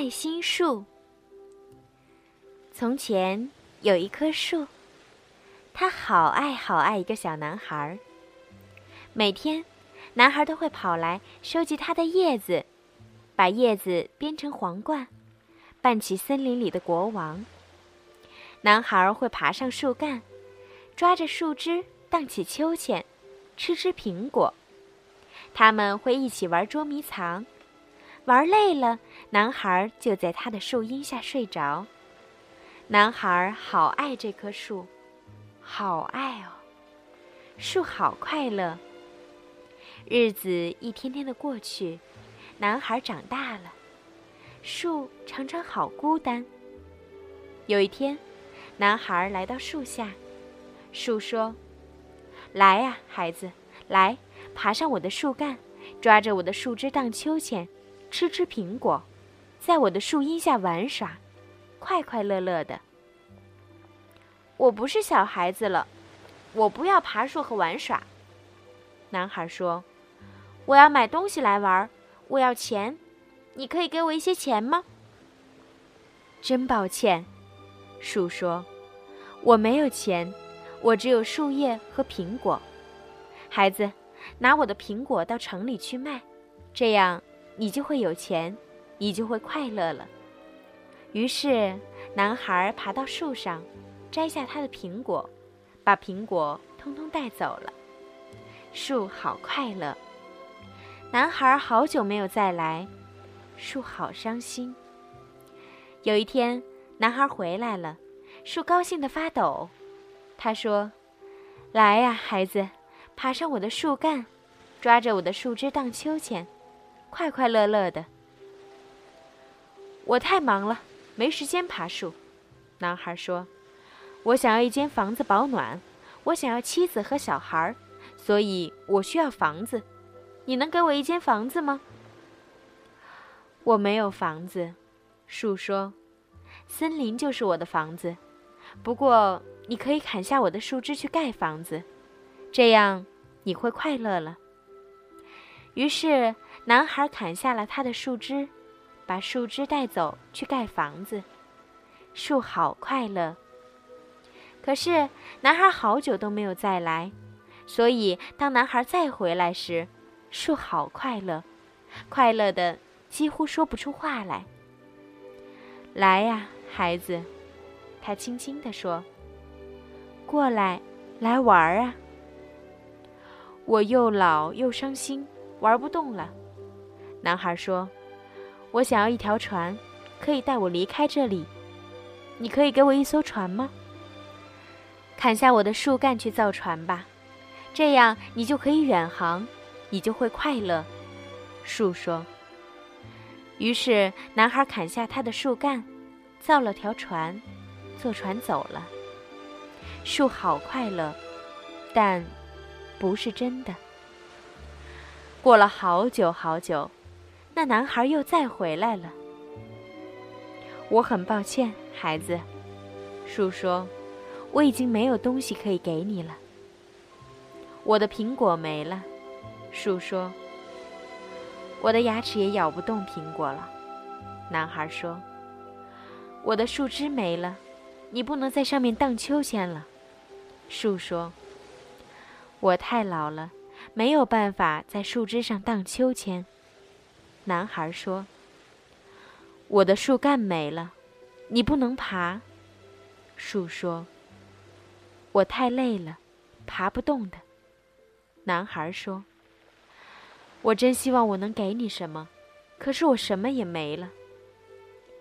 爱心树。从前有一棵树，它好爱好爱一个小男孩。每天，男孩都会跑来收集它的叶子，把叶子编成皇冠，扮起森林里的国王。男孩会爬上树干，抓着树枝荡起秋千，吃吃苹果。他们会一起玩捉迷藏，玩累了，男孩就在他的树荫下睡着。男孩好爱这棵树，好爱哦，树好快乐。日子一天天的过去，男孩长大了，树常常好孤单。有一天，男孩来到树下，树说：“来呀，孩子，来。”爬上我的树干，抓着我的树枝荡秋千，吃吃苹果，在我的树荫下玩耍，快快乐乐的。我不是小孩子了，我不要爬树和玩耍。男孩说：“我要买东西来玩，我要钱，你可以给我一些钱吗？”真抱歉，树说：“我没有钱，我只有树叶和苹果。”孩子。拿我的苹果到城里去卖，这样你就会有钱，你就会快乐了。于是，男孩爬到树上，摘下他的苹果，把苹果通通带走了。树好快乐，男孩好久没有再来，树好伤心。有一天，男孩回来了，树高兴的发抖。他说：“来呀，孩子。”爬上我的树干，抓着我的树枝荡秋千，快快乐乐的。我太忙了，没时间爬树。男孩说：“我想要一间房子保暖，我想要妻子和小孩，所以我需要房子。你能给我一间房子吗？”我没有房子，树说：“森林就是我的房子。不过你可以砍下我的树枝去盖房子，这样。”你会快乐了。于是，男孩砍下了他的树枝，把树枝带走去盖房子。树好快乐。可是，男孩好久都没有再来，所以当男孩再回来时，树好快乐，快乐的几乎说不出话来。来呀，孩子，他轻轻地说：“过来，来玩啊。”我又老又伤心，玩不动了。男孩说：“我想要一条船，可以带我离开这里。你可以给我一艘船吗？砍下我的树干去造船吧，这样你就可以远航，你就会快乐。”树说。于是男孩砍下他的树干，造了条船，坐船走了。树好快乐，但……不是真的。过了好久好久，那男孩又再回来了。我很抱歉，孩子，树说：“我已经没有东西可以给你了。”我的苹果没了，树说：“我的牙齿也咬不动苹果了。”男孩说：“我的树枝没了，你不能在上面荡秋千了。”树说。我太老了，没有办法在树枝上荡秋千。男孩说：“我的树干没了，你不能爬。”树说：“我太累了，爬不动的。”男孩说：“我真希望我能给你什么，可是我什么也没了。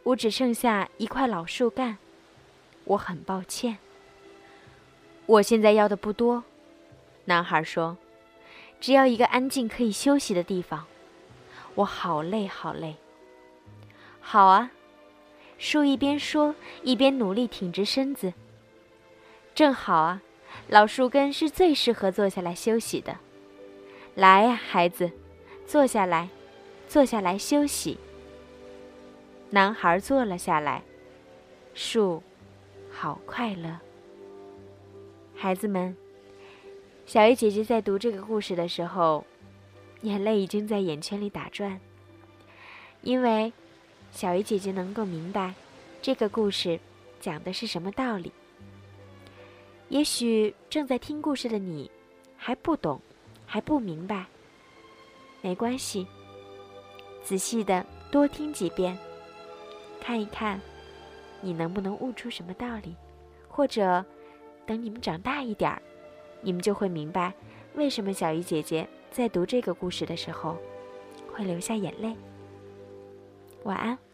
我只剩下一块老树干，我很抱歉。我现在要的不多。”男孩说：“只要一个安静可以休息的地方，我好累好累。”好啊，树一边说一边努力挺直身子。正好啊，老树根是最适合坐下来休息的。来呀，孩子，坐下来，坐下来休息。男孩坐了下来，树好快乐。孩子们。小鱼姐姐在读这个故事的时候，眼泪已经在眼圈里打转，因为小鱼姐姐能够明白这个故事讲的是什么道理。也许正在听故事的你还不懂，还不明白，没关系，仔细的多听几遍，看一看你能不能悟出什么道理，或者等你们长大一点儿，你们就会明白为什么小鱼姐姐在读这个故事的时候会流下眼泪。晚安。